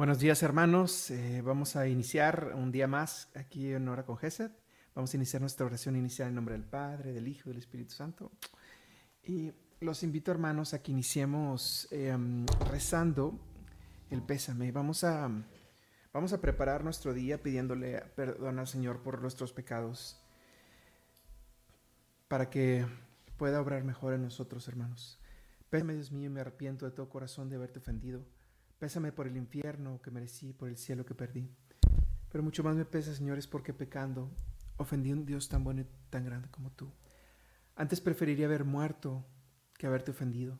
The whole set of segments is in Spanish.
Buenos días hermanos, eh, vamos a iniciar un día más aquí en Hora con Gesed. Vamos a iniciar nuestra oración inicial en nombre del Padre, del Hijo y del Espíritu Santo. Y los invito hermanos a que iniciemos em, rezando el pésame. Vamos a, vamos a preparar nuestro día pidiéndole perdón al Señor por nuestros pecados para que pueda obrar mejor en nosotros hermanos. Pésame Dios mío y me arrepiento de todo corazón de haberte ofendido Pésame por el infierno que merecí, por el cielo que perdí. Pero mucho más me pesa, señores, porque pecando ofendí a un Dios tan bueno y tan grande como tú. Antes preferiría haber muerto que haberte ofendido.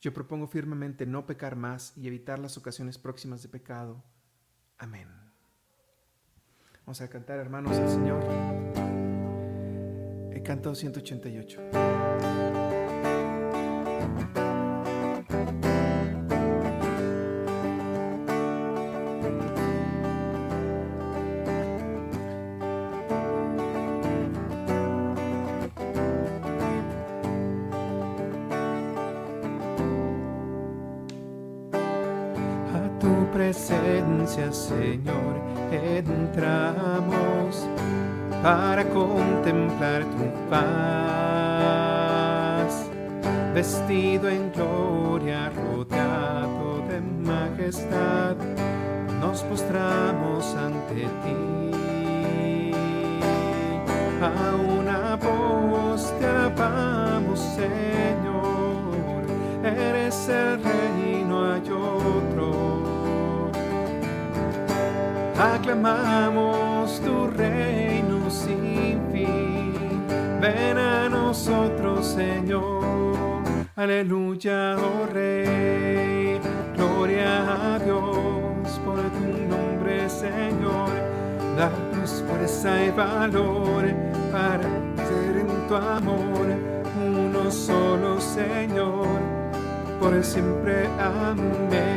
Yo propongo firmemente no pecar más y evitar las ocasiones próximas de pecado. Amén. Vamos a cantar, hermanos, al Señor. El canto 188. Para contemplar tu paz, vestido en gloria, rodeado de majestad, nos postramos valor para ser en tu amor uno solo, Señor. Por siempre, amén.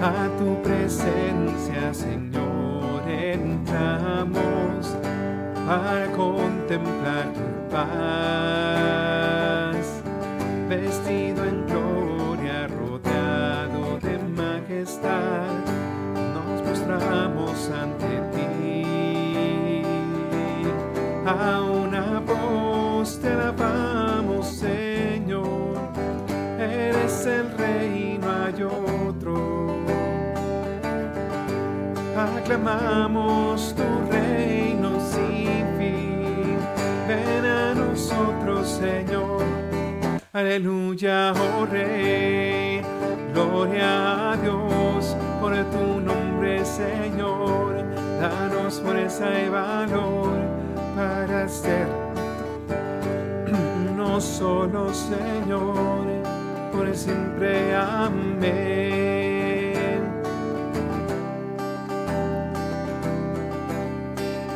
a tu presencia, Señor, entramos para contemplar tu paz, vestido aclamamos tu reino sin fin. Ven a nosotros, Señor. Aleluya, oh Rey. Gloria a Dios por tu nombre, Señor. Danos fuerza y valor para ser no solo, Señor, por siempre. Amén.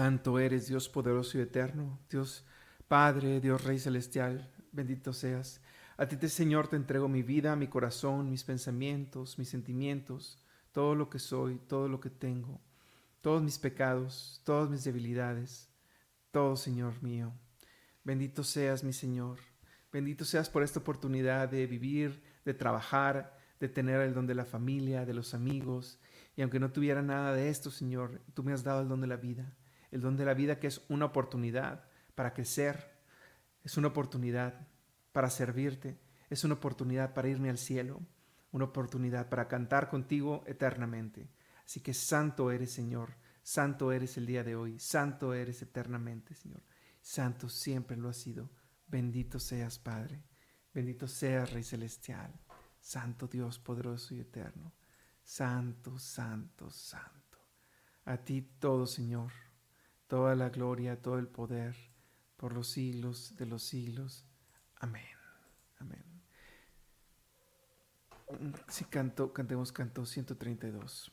Santo eres, Dios poderoso y eterno, Dios Padre, Dios Rey celestial, bendito seas. A ti, Señor, te entrego mi vida, mi corazón, mis pensamientos, mis sentimientos, todo lo que soy, todo lo que tengo, todos mis pecados, todas mis debilidades, todo, Señor mío. Bendito seas, mi Señor. Bendito seas por esta oportunidad de vivir, de trabajar, de tener el don de la familia, de los amigos. Y aunque no tuviera nada de esto, Señor, tú me has dado el don de la vida el don de la vida que es una oportunidad para crecer, es una oportunidad para servirte, es una oportunidad para irme al cielo, una oportunidad para cantar contigo eternamente. Así que santo eres, Señor, santo eres el día de hoy, santo eres eternamente, Señor. Santo siempre lo has sido. Bendito seas, Padre. Bendito seas, Rey Celestial. Santo Dios poderoso y eterno. Santo, santo, santo. A ti todo, Señor toda la gloria, todo el poder, por los siglos de los siglos. Amén. Amén. Si canto, cantemos canto 132.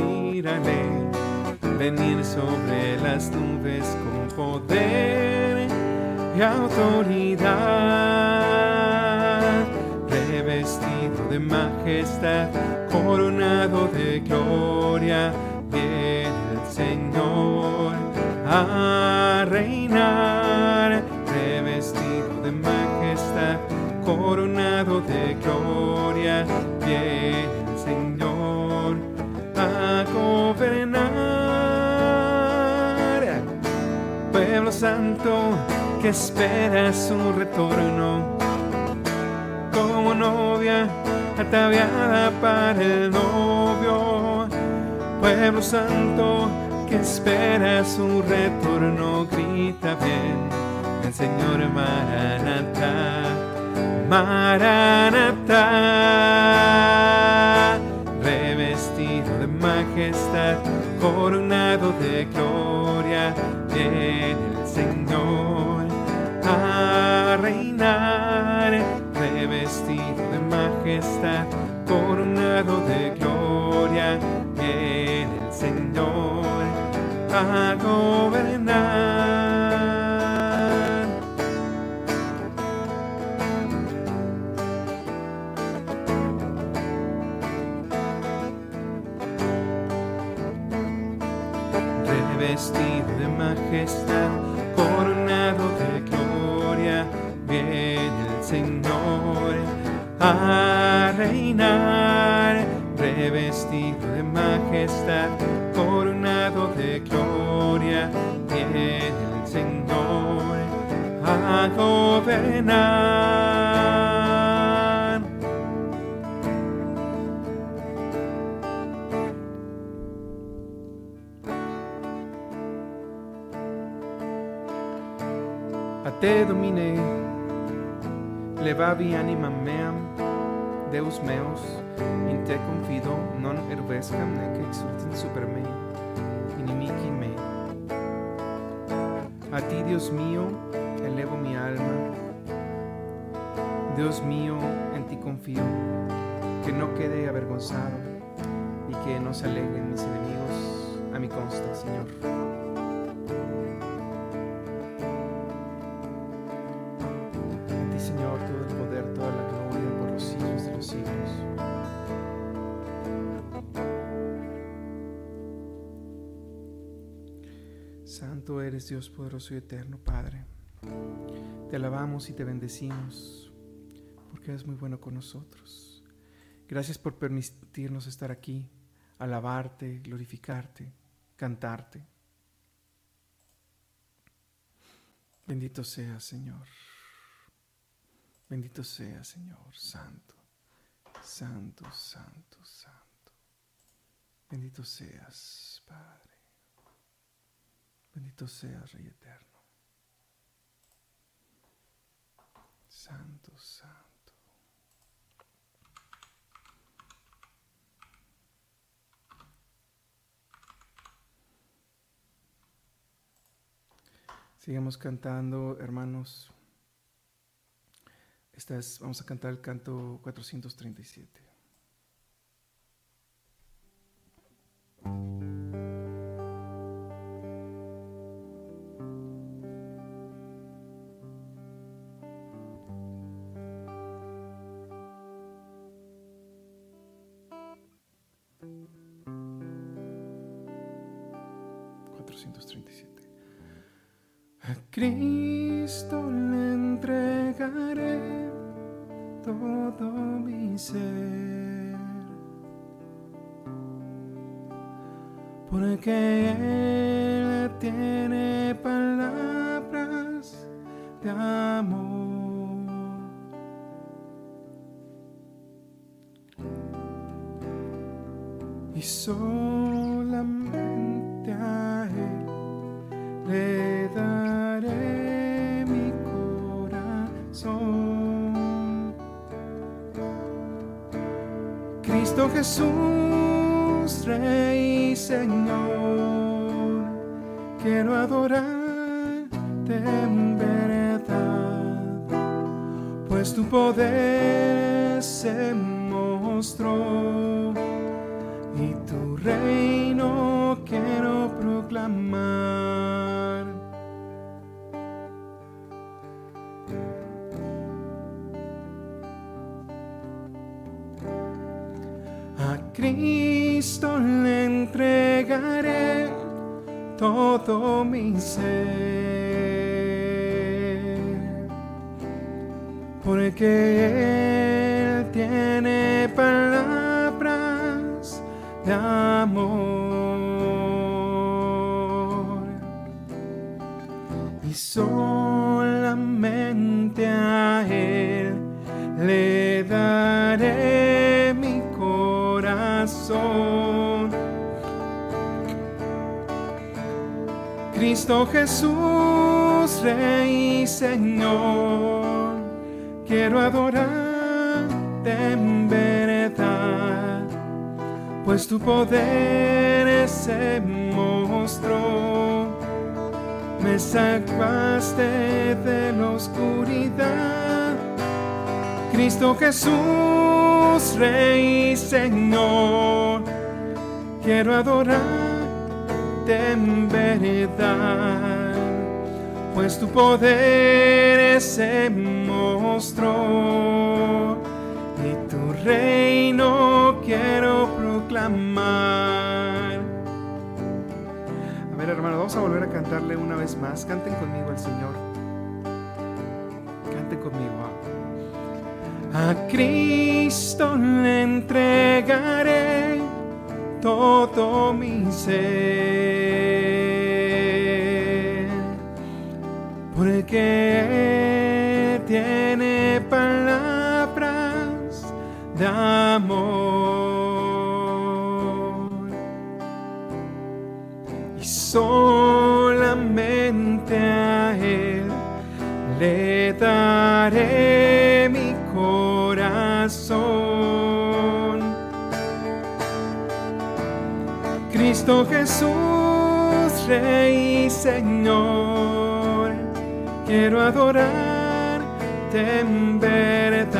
Venir sobre las nubes con poder y autoridad. Revestido de majestad, coronado de gloria Señor a reinar, revestido de majestad, coronado de gloria, viene santo que espera su retorno, como novia ataviada para el novio. Pueblo santo que espera su retorno, grita bien el Señor Maranatha, Maranatha, revestido de majestad, coronado de gloria, viene majestad, coronado de gloria, viene el Señor a gobernar. Revestido de majestad, revestido de majestad coronado de gloria, viene el Señor a gobernar. A te domine, levavi anima meam, Deus meus, in te confido, non ervescam nec exultin super me, inimici me. A ti, Dios mío, elevo mi alma. Dios mío, en ti confío, que no quede avergonzado y que no se aleguen mis enemigos a mi consta, Señor. Eres Dios poderoso y eterno, Padre. Te alabamos y te bendecimos porque eres muy bueno con nosotros. Gracias por permitirnos estar aquí, alabarte, glorificarte, cantarte. Bendito sea, Señor. Bendito sea, Señor, santo, santo, santo, santo. Bendito seas, Padre. Bendito seas, Rey Eterno. Santo, santo. Sigamos cantando, hermanos. Esta es, vamos a cantar el canto 437. A Cristo le entregaré todo mi ser, porque Él tiene palabras de amor. Y solamente Jesús, Rey Señor, quiero adorarte en verdad, pues tu poder se mostró y tu reino quiero proclamar. Todo mi ser, porque Él tiene palabras de amor. Y solamente a Él le Cristo Jesús, Rey y Señor, quiero adorarte en verdad, pues tu poder se mostró. Me sacaste de la oscuridad, Cristo Jesús, Rey y Señor, quiero adorarte en verdad, pues tu poder se mostró y tu reino quiero proclamar. A ver, hermano, vamos a volver a cantarle una vez más. Canten conmigo al Señor. Canten conmigo. A Cristo le entregaré todo mi ser, porque Él tiene palabras de amor. Y solamente a Él le daré Cristo Jesús, Rey y Señor, quiero adorarte en verdad,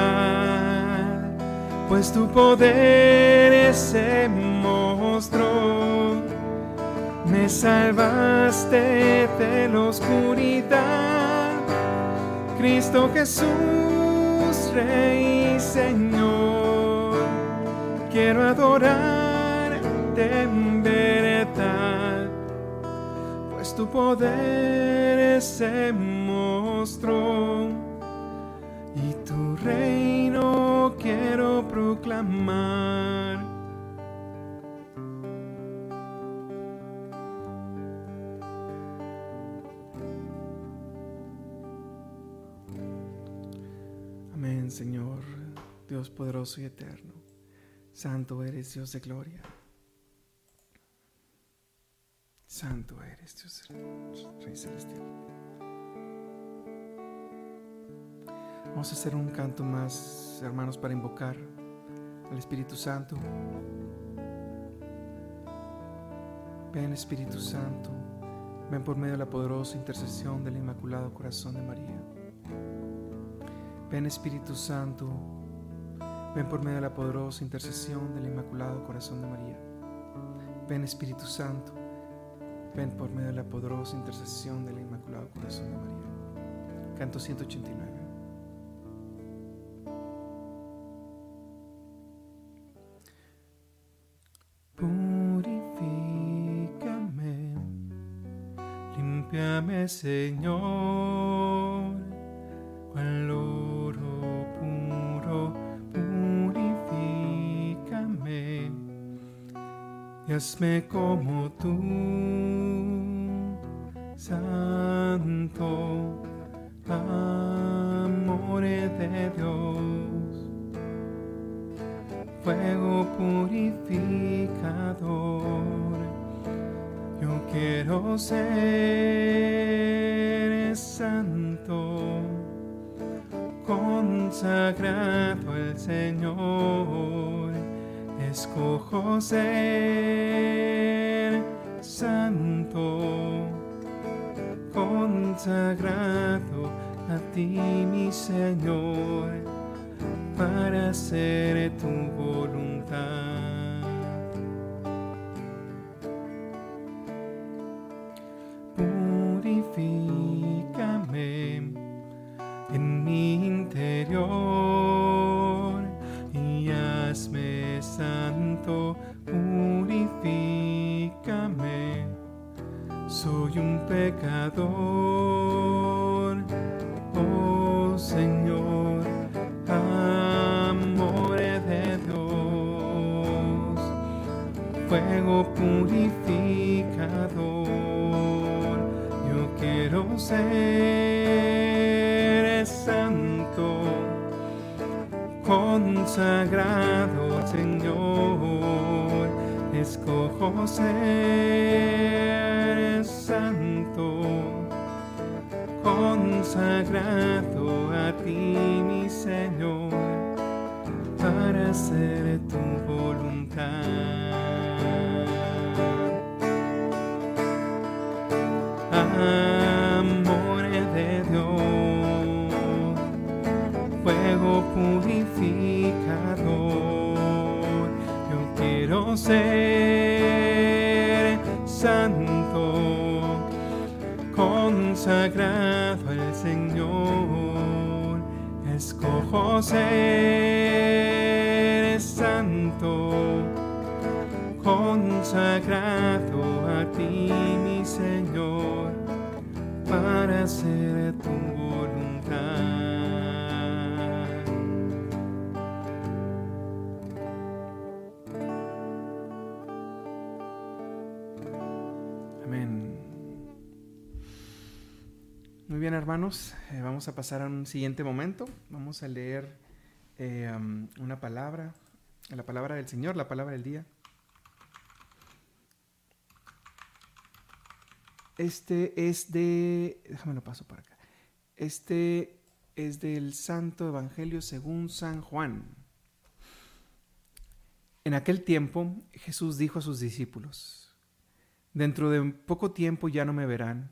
pues tu poder se mostró. Me salvaste de la oscuridad, Cristo Jesús, Rey y Señor, quiero adorarte en verdad, pues tu poder se mostró y tu reino quiero proclamar. Amén, Señor, Dios poderoso y eterno. Santo eres Dios de gloria. Santo eres Dios, Rey Celestial. Vamos a hacer un canto más, hermanos, para invocar al Espíritu Santo. Ven Espíritu Santo, Ven por medio de la poderosa intercesión del Inmaculado Corazón de María. Ven Espíritu Santo, ven por medio de la poderosa intercesión del Inmaculado Corazón de María. Ven Espíritu Santo, ven por medio de la poderosa intercesión del Inmaculado Corazón de María. Canto 189. Señor, cual oro puro, purifícame y hazme como tú, Santo, amor de Dios, fuego purificador quiero ser santo, consagrado al Señor, escojo ser santo, consagrado a ti mi Señor, para hacer tu voluntad. Oh Señor, amor de Dios, fuego purificador, yo quiero ser santo, consagrado Señor, escojo ser santo consagrado a ti, mi Señor, para hacer tu voluntad. Amor de Dios, fuego purificador, yo quiero ser escojo eh, vamos a pasar a un siguiente momento. Vamos a leer eh, um, una palabra, la palabra del Señor, la palabra del día. Este es de, déjame lo paso por acá. Este es del Santo Evangelio según San Juan. En aquel tiempo Jesús dijo a sus discípulos, Dentro de poco tiempo ya no me verán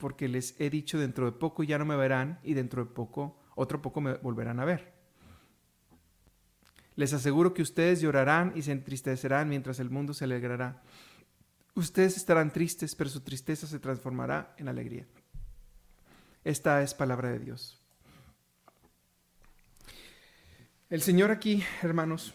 porque les he dicho dentro de poco ya no me verán y dentro de poco, otro poco me volverán a ver. Les aseguro que ustedes llorarán y se entristecerán mientras el mundo se alegrará. Ustedes estarán tristes, pero su tristeza se transformará en alegría. Esta es palabra de Dios. El Señor aquí, hermanos,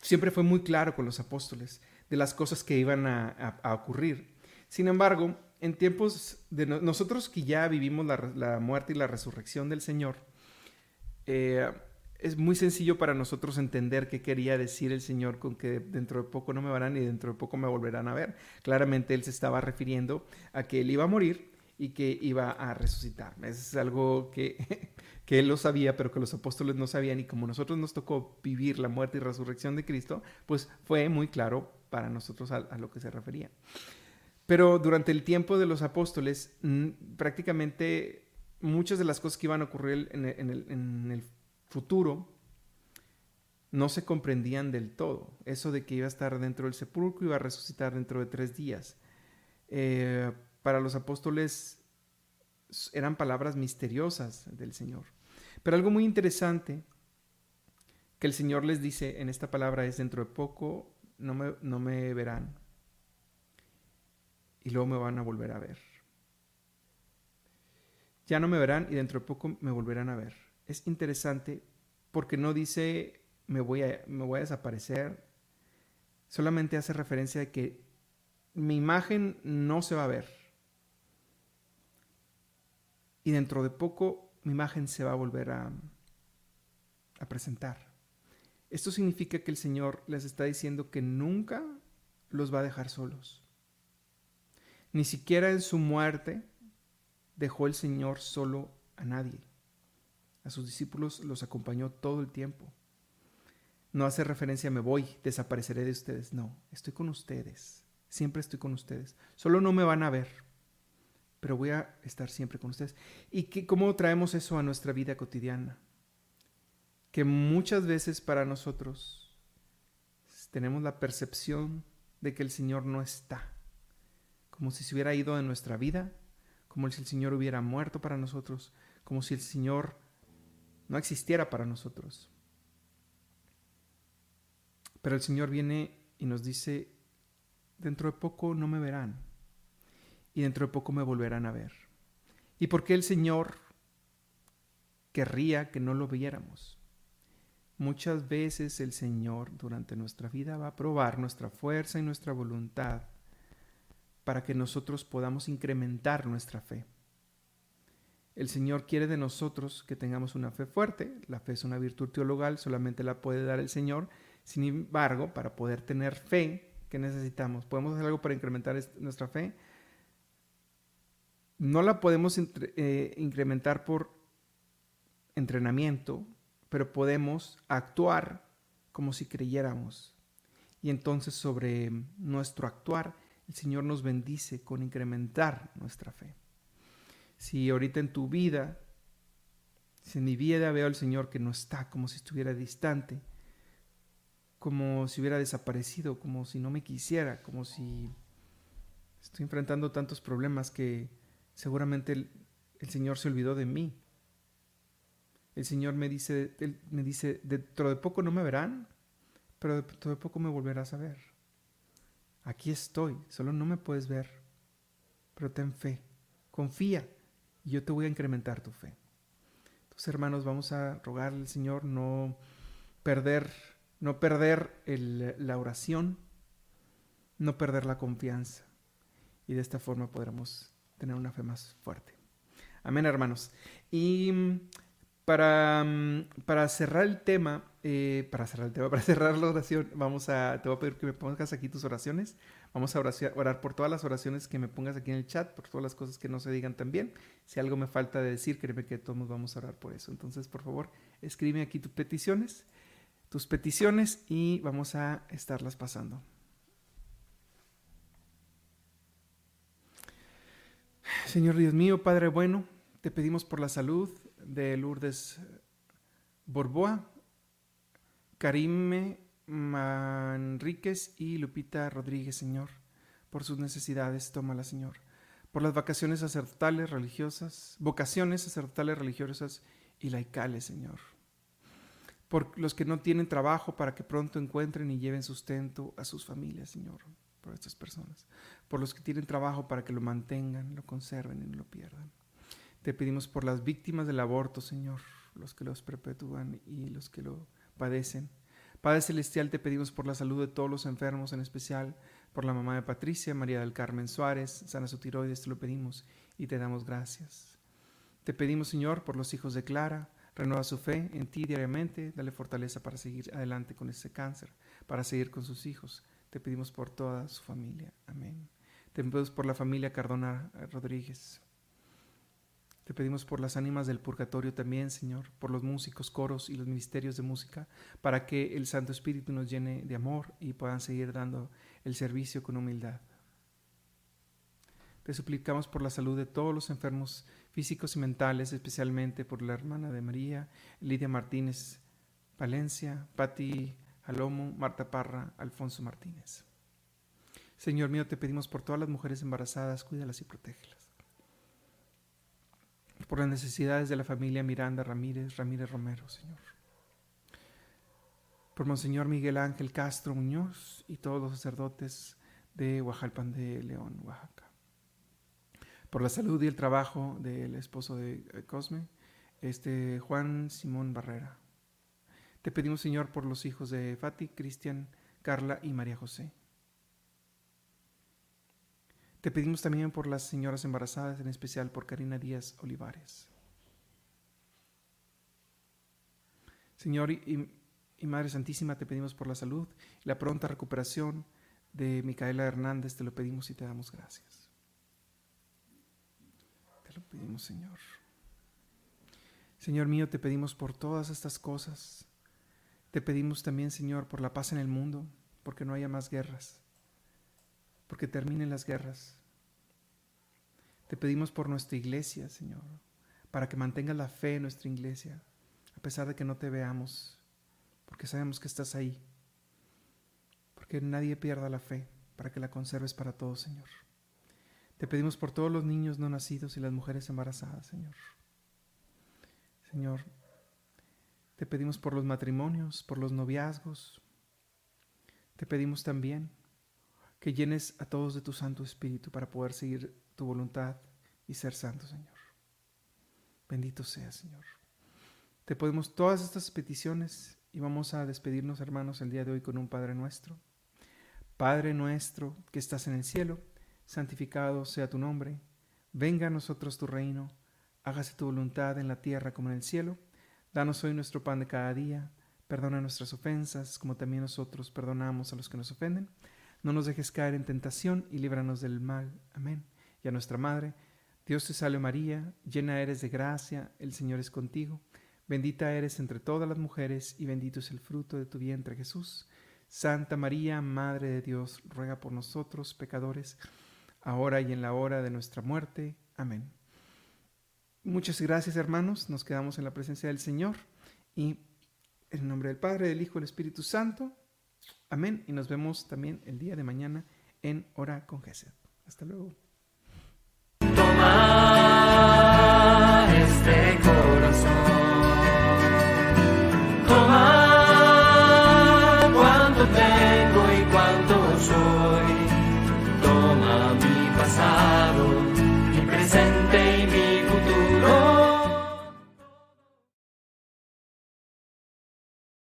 siempre fue muy claro con los apóstoles de las cosas que iban a, ocurrir. Sin embargo, en tiempos de nosotros que ya vivimos la, muerte y la resurrección del Señor, eh, es muy sencillo para nosotros entender qué quería decir el Señor con que dentro de poco no me verán y dentro de poco me volverán a ver. Claramente Él se estaba refiriendo a que Él iba a morir y que iba a resucitar. Es algo que, que Él lo sabía, pero que los apóstoles no sabían y como nosotros nos tocó vivir la muerte y resurrección de Cristo, pues fue muy claro para nosotros a, lo que se refería. Pero durante el tiempo de los apóstoles, prácticamente muchas de las cosas que iban a ocurrir en el futuro no se comprendían del todo. Eso de que iba a estar dentro del sepulcro, iba a resucitar dentro de tres días. Eh, para los apóstoles eran palabras misteriosas del Señor. Pero algo muy interesante que el Señor les dice en esta palabra es dentro de poco no me, no me verán y luego me van a volver a ver. Ya no me verán y dentro de poco me volverán a ver es interesante porque no dice me voy a, me voy a desaparecer, solamente hace referencia a que mi imagen no se va a ver. Y dentro de poco mi imagen se va a volver a, a presentar. Esto significa que el Señor les está diciendo que nunca los va a dejar solos. Ni siquiera en su muerte dejó el Señor solo a nadie. A sus discípulos los acompañó todo el tiempo. No hace referencia me voy, desapareceré de ustedes. No, estoy con ustedes. Siempre estoy con ustedes. Solo no me van a ver, pero voy a estar siempre con ustedes. ¿Y cómo traemos eso a nuestra vida cotidiana? Que muchas veces para nosotros tenemos la percepción de que el Señor no está, como si se hubiera ido de nuestra vida, como si el Señor hubiera muerto para nosotros, como si el Señor no existiera para nosotros. Pero el Señor viene y nos dice, dentro de poco no me verán y dentro de poco me volverán a ver. ¿Y por qué el Señor querría que no lo viéramos? Muchas veces el Señor durante nuestra vida va a probar nuestra fuerza y nuestra voluntad para que nosotros podamos incrementar nuestra fe. El Señor quiere de nosotros que tengamos una fe fuerte. La fe es una virtud teologal, solamente la puede dar el Señor. Sin embargo, para poder tener fe, ¿qué necesitamos? ¿Podemos hacer algo para incrementar nuestra fe? No la podemos eh, incrementar por entrenamiento, pero podemos actuar como si creyéramos. Y entonces sobre nuestro actuar, el Señor nos bendice con incrementar nuestra fe si ahorita en tu vida, si en mi vida veo al Señor que no está, como si estuviera distante, como si hubiera desaparecido, como si no me quisiera, como si estoy enfrentando tantos problemas que seguramente el, Señor se olvidó de mí. El Señor me dice, me dice, dentro de poco no me verán, pero dentro de poco me volverás a ver. Aquí estoy, solo no me puedes ver, pero ten fe, confía y yo te voy a incrementar tu fe. Entonces, hermanos, vamos a rogarle al Señor no perder, no perder la oración, no perder la confianza. Y de esta forma podremos tener una fe más fuerte. Amén, hermanos. Y para, mm, para cerrar el tema, eh, para cerrar el tema, para cerrar la oración, vamos a, te voy a pedir que me pongas aquí tus oraciones. Vamos a orar por todas las oraciones que me pongas aquí en el chat, por todas las cosas que no se digan también. Si algo me falta de decir, créeme que todos vamos a orar por eso. Entonces, por favor, escribe aquí tus peticiones, tus peticiones y vamos a estarlas pasando. Señor Dios mío, Padre bueno, te pedimos por la salud de Lourdes Borboa, Karime Manríquez y Lupita Rodríguez, Señor. Por sus necesidades, tómala, Señor. Por las vacaciones sacerdotales religiosas, vocaciones sacerdotales religiosas y laicales, Señor. Por los que no tienen trabajo para que pronto encuentren y lleven sustento a sus familias, Señor. Por estas personas. Por los que tienen trabajo para que lo mantengan, lo conserven y no lo pierdan. Te pedimos por las víctimas del aborto, Señor, los que los perpetúan y los que lo padecen Padre Celestial, te pedimos por la salud de todos los enfermos, en especial por la mamá de Patricia, María del Carmen Suárez, sana su tiroides, te lo pedimos y te damos gracias. Te pedimos, Señor, por los hijos de Clara, Renueva su fe en ti diariamente, dale fortaleza para seguir adelante con ese cáncer, para seguir con sus hijos. Te pedimos por toda su familia. Amén. Te pedimos por la familia Cardona Rodríguez. Te pedimos por las ánimas del purgatorio también, Señor, por los músicos, coros y los ministerios de música, para que el Santo Espíritu nos llene de amor y puedan seguir dando el servicio con humildad. Te suplicamos por la salud de todos los enfermos físicos y mentales, especialmente por la hermana de María, Lidia Martínez Valencia, Patti Alomo, Marta Parra, Alfonso Martínez. Señor mío, te pedimos por todas las mujeres embarazadas, cuídalas y protégelas por las necesidades de la familia Miranda Ramírez, Ramírez Romero, Señor. Por Monseñor Miguel Ángel Castro Muñoz y todos los sacerdotes de Oaxalpan de León, Oaxaca. Por la salud y el trabajo del esposo de eh, Cosme, este Juan Simón Barrera. Te pedimos, Señor, por los hijos de Fati, Cristian, Carla y María José. Te pedimos también por las señoras embarazadas, en especial por Karina Díaz Olivares. Señor y, Madre Santísima, te pedimos por la salud y la pronta recuperación de Micaela Hernández, te lo pedimos y te damos gracias. Te lo pedimos, Señor. Señor mío, te pedimos por todas estas cosas. Te pedimos también, Señor, por la paz en el mundo, porque no haya más guerras porque terminen las guerras. Te pedimos por nuestra iglesia, Señor, para que mantengas la fe en nuestra iglesia, a pesar de que no te veamos, porque sabemos que estás ahí, porque nadie pierda la fe, para que la conserves para todos, Señor. Te pedimos por todos los niños no nacidos y las mujeres embarazadas, Señor. Señor, te pedimos por los matrimonios, por los noviazgos. Te pedimos también que llenes a todos de tu Santo Espíritu para poder seguir tu voluntad y ser santo, Señor. Bendito sea, Señor. Te podemos todas estas peticiones y vamos a despedirnos, hermanos, el día de hoy con un Padre nuestro. Padre nuestro que estás en el cielo, santificado sea tu nombre. Venga a nosotros tu reino. Hágase tu voluntad en la tierra como en el cielo. Danos hoy nuestro pan de cada día. Perdona nuestras ofensas, como también nosotros perdonamos a los que nos ofenden no nos dejes caer en tentación y líbranos del mal. Amén. Y a nuestra Madre, Dios te salve María, llena eres de gracia, el Señor es contigo. Bendita eres entre todas las mujeres y bendito es el fruto de tu vientre Jesús. Santa María, Madre de Dios, ruega por nosotros pecadores, ahora y en la hora de nuestra muerte. Amén. Muchas gracias hermanos, nos quedamos en la presencia del Señor y en el nombre del Padre, del Hijo y del Espíritu Santo. Amén. Y nos vemos también el día de mañana en Hora con Gesed. Hasta luego.